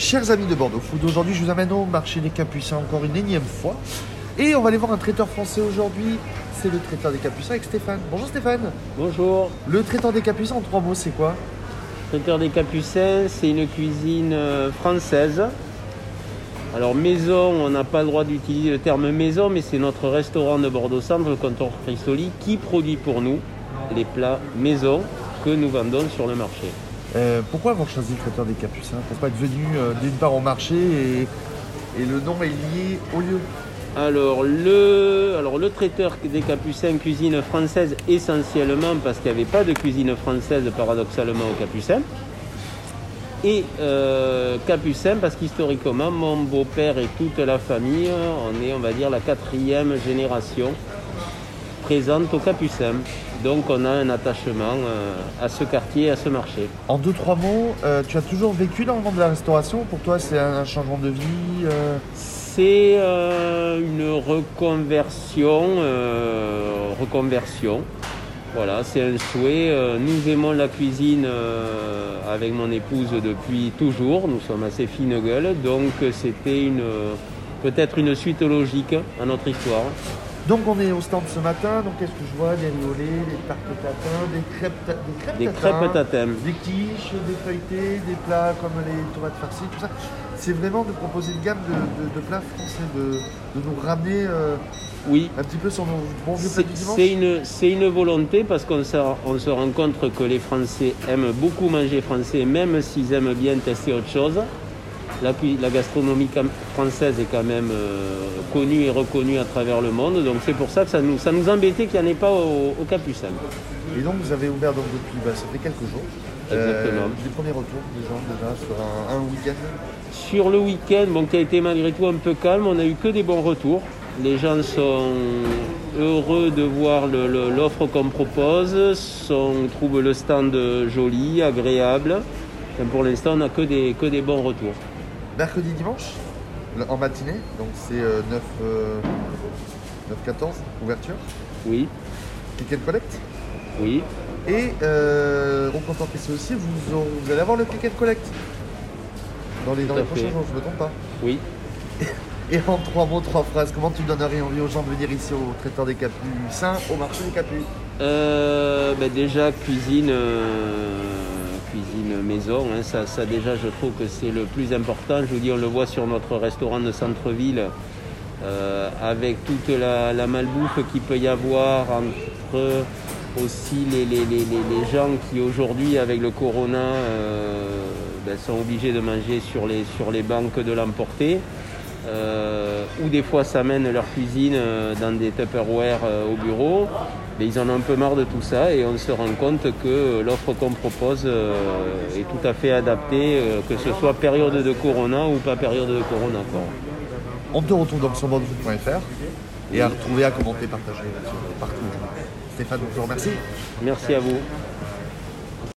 Chers amis de Bordeaux Food, aujourd'hui je vous amène au marché des Capucins encore une énième fois. Et on va aller voir un traiteur français aujourd'hui. C'est le traiteur des Capucins avec Stéphane. Bonjour Stéphane. Bonjour. Le traiteur des Capucins en trois mots, c'est quoi? Traiteur des Capucins, c'est une cuisine euh, française. Alors maison, on n'a pas le droit d'utiliser le terme maison, mais c'est notre restaurant de Bordeaux Centre, le comptoir Cristoli, qui produit pour nous les plats maison que nous vendons sur le marché. Euh, pourquoi avoir choisi le traiteur des Capucins Pourquoi être venu euh, d'une part au marché et, le nom est lié au lieu Alors le, alors le traiteur des Capucins, cuisine française essentiellement parce qu'il n'y avait pas de cuisine française paradoxalement au Capucins. Et euh, Capucin parce qu'historiquement mon beau-père et toute la famille, on est on va dire la quatrième génération présente au Capucin. Donc on a un attachement euh, à ce quartier, à ce marché. En deux, trois mots, euh, tu as toujours vécu dans le monde de la restauration? Pour toi, c'est un, changement de vie euh, C'est une reconversion, reconversion. Voilà, c'est un souhait. Nous aimons la cuisine avec mon épouse depuis toujours. Nous sommes assez fine gueule, donc c'était une peut-être une suite logique à notre histoire. Donc on est au stand ce matin, donc qu'est-ce que je vois? Des riolets, des tartes tatin, des crêpes, ta- des crêpes Des tatin, crêpes tatin. des quiches, des feuilletés, des plats comme les tomates farcies, tout ça. C'est vraiment de proposer une gamme de, de- de plats français, de, de nous ramener euh, Oui, un petit peu sur nos bons vieux plats C'est du dimanche. c'est une, c'est une volonté parce qu'on se, on se rend compte que les Français aiment beaucoup manger français, même s'ils aiment bien tester autre chose. La, gastronomie française est quand même euh, connue et reconnue à travers le monde, donc c'est pour ça que ça nous, ça nous embêtait qu'il n'y en ait pas au, au Capucin. Et donc vous avez ouvert donc depuis, bah, ça fait quelques jours. Exactement. des premiers retours des gens déjà sur un, un week-end? Sur le week-end, bon, qui a été malgré tout un peu calme, on a eu que des bons retours. Les gens sont heureux de voir l'offre qu'on propose, sont, trouvent le stand joli, agréable. Pour l'instant, on n'a que des, que des bons retours. Mercredi, dimanche, en matinée, donc c'est euh, 9, euh, 9-14, ouverture, Oui, click and collect. oui. Et euh, au comptoir PC aussi, vous, aurez- vous allez avoir le click and collect dans les, dans les prochains jours, je ne me trompe pas. Oui. Et en trois mots, trois phrases, comment tu donnerais envie aux gens de venir ici au traiteur des Capucins, au marché des Capucins Euh, ben déjà, cuisine, euh, cuisine hein, ça, déjà, je trouve que c'est le plus important. Je vous dis, on le voit sur notre restaurant de centre-ville, euh, avec toute la, malbouffe qu'il peut y avoir entre aussi les, les, les, les- les gens qui aujourd'hui, avec le corona, euh, ben, sont obligés de manger sur les, sur les banques de l'emporter. Euh, ou des fois s'amènent leur cuisine euh, dans des Tupperware euh, au bureau. Mais ils en ont un peu marre de tout ça et on se rend compte que euh, l'offre qu'on propose est tout à fait adaptée, que ce soit période de Corona ou pas période de Corona. quoi. On te retrouve donc sur bordeauxfoot.fr et à retrouver, à commenter, partager partout. Stéphane, je vous remercie. Merci à vous.